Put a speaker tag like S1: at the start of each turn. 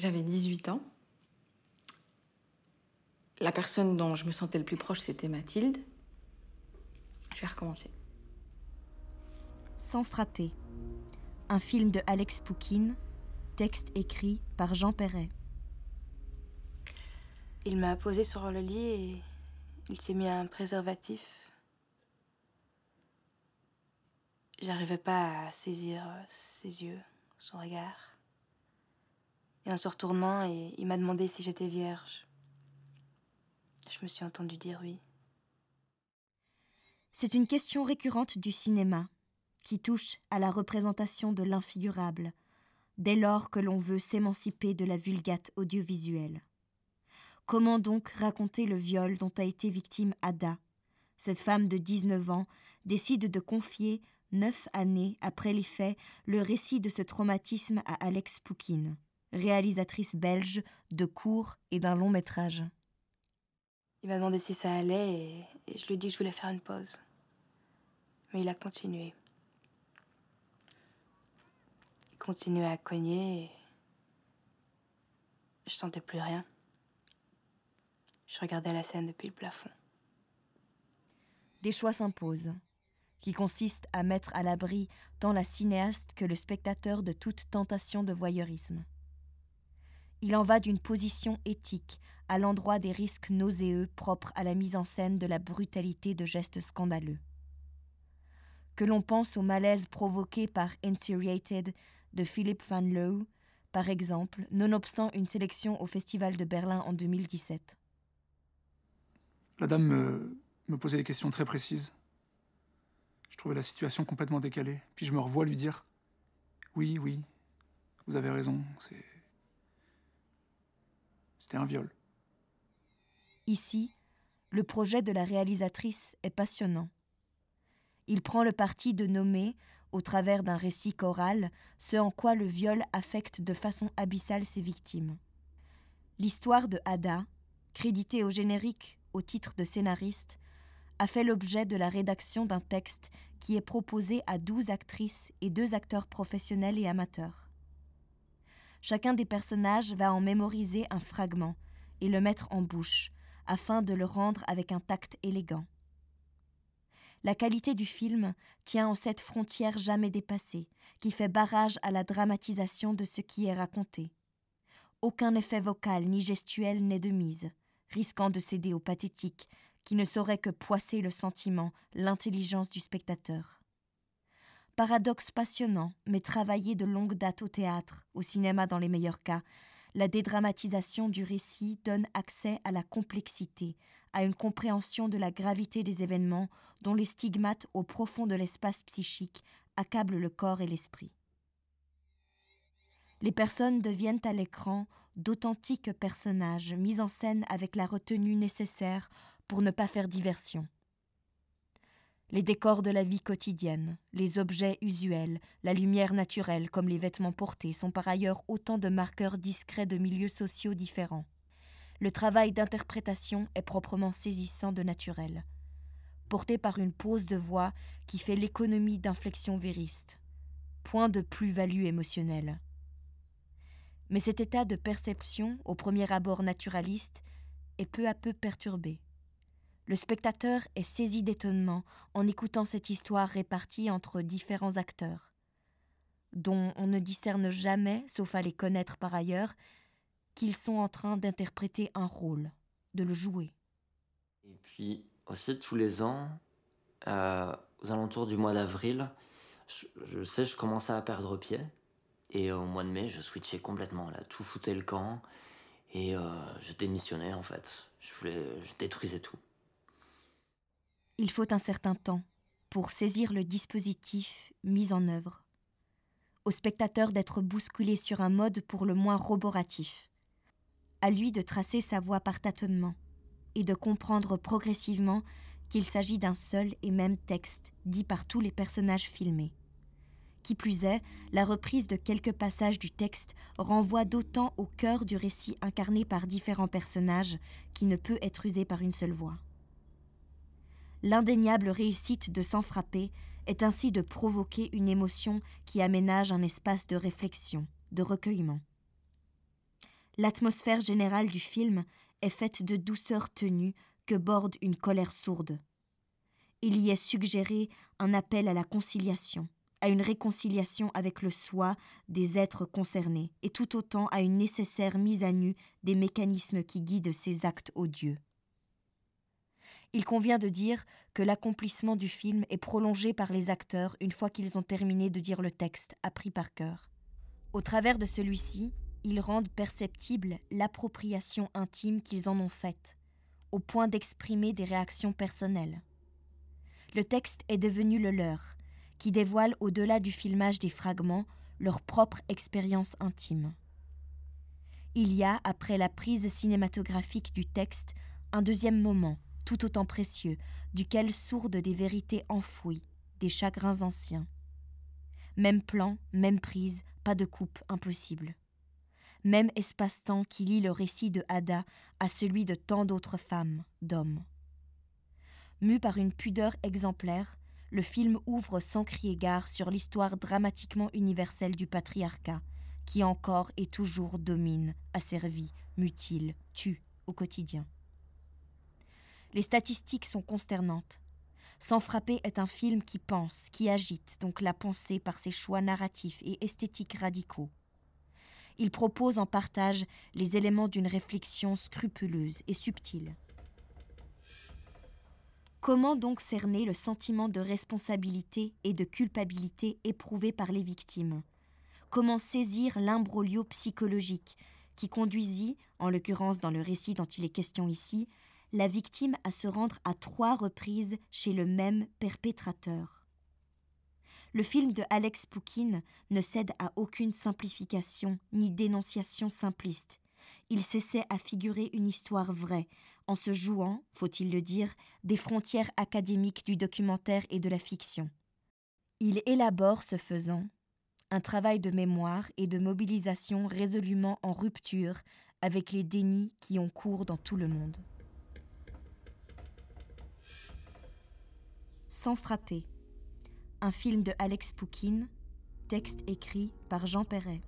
S1: J'avais 18 ans. La personne dont je me sentais le plus proche, c'était Mathilde. Je vais recommencer.
S2: Sans frapper. Un film de Alex Poukine, texte écrit par Jean Perret.
S3: Il m'a posé sur le lit et il s'est mis un préservatif. J'arrivais pas à saisir ses yeux, son regard. Et en se retournant, il m'a demandé si j'étais vierge. Je me suis entendu dire oui.
S2: C'est une question récurrente du cinéma, qui touche à la représentation de l'infigurable, dès lors que l'on veut s'émanciper de la vulgate audiovisuelle. Comment donc raconter le viol dont a été victime Ada? Cette femme de 19 ans décide de confier, neuf années après les faits, le récit de ce traumatisme à Alex Poukine, réalisatrice belge de cours et d'un long métrage.
S3: Il m'a demandé si ça allait et, je lui ai dit que je voulais faire une pause. Mais il a continué. Il continuait à cogner et je sentais plus rien. Je regardais la scène depuis le plafond.
S2: Des choix s'imposent, qui consistent à mettre à l'abri tant la cinéaste que le spectateur de toute tentation de voyeurisme. Il en va d'une position éthique à l'endroit des risques nauséeux propres à la mise en scène de la brutalité de gestes scandaleux. Que l'on pense au malaise provoqué par Insuriated de Philip Van Loo, par exemple, nonobstant une sélection au Festival de Berlin en 2017.
S4: La dame me, me posait des questions très précises. Je trouvais la situation complètement décalée. Puis je me revois lui dire Oui, oui, vous avez raison, c'est un viol.
S2: Ici, le projet de la réalisatrice est passionnant. Il prend le parti de nommer, au travers d'un récit choral, ce en quoi le viol affecte de façon abyssale ses victimes. L'histoire de Ada, créditée au générique au titre de scénariste, a fait l'objet de la rédaction d'un texte qui est proposé à douze actrices et deux acteurs professionnels et amateurs. Chacun des personnages va en mémoriser un fragment et le mettre en bouche, afin de le rendre avec un tact élégant. La qualité du film tient en cette frontière jamais dépassée, qui fait barrage à la dramatisation de ce qui est raconté. Aucun effet vocal ni gestuel n'est de mise, risquant de céder au pathétique, qui ne saurait que poisser le sentiment, l'intelligence du spectateur. Paradoxe passionnant, mais travaillé de longue date au théâtre, au cinéma dans les meilleurs cas, la dédramatisation du récit donne accès à la complexité, à une compréhension de la gravité des événements dont les stigmates au profond de l'espace psychique accablent le corps et l'esprit. Les personnes deviennent à l'écran d'authentiques personnages mis en scène avec la retenue nécessaire pour ne pas faire diversion les décors de la vie quotidienne, les objets usuels, la lumière naturelle comme les vêtements portés sont par ailleurs autant de marqueurs discrets de milieux sociaux différents. Le travail d'interprétation est proprement saisissant de naturel, porté par une pose de voix qui fait l'économie d'inflexions véristes. Point de plus-value émotionnelle. Mais cet état de perception, au premier abord naturaliste, est peu à peu perturbé le spectateur est saisi d'étonnement en écoutant cette histoire répartie entre différents acteurs, dont on ne discerne jamais, sauf à les connaître par ailleurs, qu'ils sont en train d'interpréter un rôle, de le jouer.
S5: Et puis aussi tous les ans, euh, aux alentours du mois d'avril, je, sais, je commençais à perdre pied. Et au mois de mai, je switchais complètement, là, tout foutait le camp. Et euh, je démissionnais en fait. Je, voulais, je détruisais tout.
S2: Il faut un certain temps pour saisir le dispositif mis en œuvre. Au spectateur d'être bousculé sur un mode pour le moins roboratif. À lui de tracer sa voie par tâtonnement et de comprendre progressivement qu'il s'agit d'un seul et même texte dit par tous les personnages filmés. Qui plus est, la reprise de quelques passages du texte renvoie d'autant au cœur du récit incarné par différents personnages qui ne peut être usé par une seule voix. L'indéniable réussite de Sans frapper est ainsi de provoquer une émotion qui aménage un espace de réflexion, de recueillement. L'atmosphère générale du film est faite de douceur tenue que borde une colère sourde. Il y est suggéré un appel à la conciliation, à une réconciliation avec le soi des êtres concernés, et tout autant à une nécessaire mise à nu des mécanismes qui guident ces actes odieux. Il convient de dire que l'accomplissement du film est prolongé par les acteurs une fois qu'ils ont terminé de dire le texte, appris par cœur. Au travers de celui-ci, ils rendent perceptible l'appropriation intime qu'ils en ont faite, au point d'exprimer des réactions personnelles. Le texte est devenu le leur, qui dévoile au-delà du filmage des fragments leur propre expérience intime. Il y a, après la prise cinématographique du texte, un deuxième moment, tout autant précieux, duquel sourdent des vérités enfouies, des chagrins anciens. Même plan, même prise, pas de coupe impossible. Même espace-temps qui lie le récit de Ada à celui de tant d'autres femmes, d'hommes. Mu par une pudeur exemplaire, le film ouvre sans crier gare sur l'histoire dramatiquement universelle du patriarcat, qui encore et toujours domine, asservit, mutile, tue au quotidien. Les statistiques sont consternantes. Sans frapper est un film qui pense, qui agite donc la pensée par ses choix narratifs et esthétiques radicaux. Il propose en partage les éléments d'une réflexion scrupuleuse et subtile. Comment donc cerner le sentiment de responsabilité et de culpabilité éprouvé par les victimes? Comment saisir l'imbroglio psychologique qui conduisit, en l'occurrence dans le récit dont il est question ici, la victime à se rendre à trois reprises chez le même perpétrateur. Le film de Alex Poukine ne cède à aucune simplification ni dénonciation simpliste. Il s'essaie à figurer une histoire vraie, en se jouant, faut-il le dire, des frontières académiques du documentaire et de la fiction. Il élabore, ce faisant, un travail de mémoire et de mobilisation résolument en rupture avec les dénis qui ont cours dans tout le monde. Sans frapper. Un film de Alex Poukine, texte écrit par Jean Perret.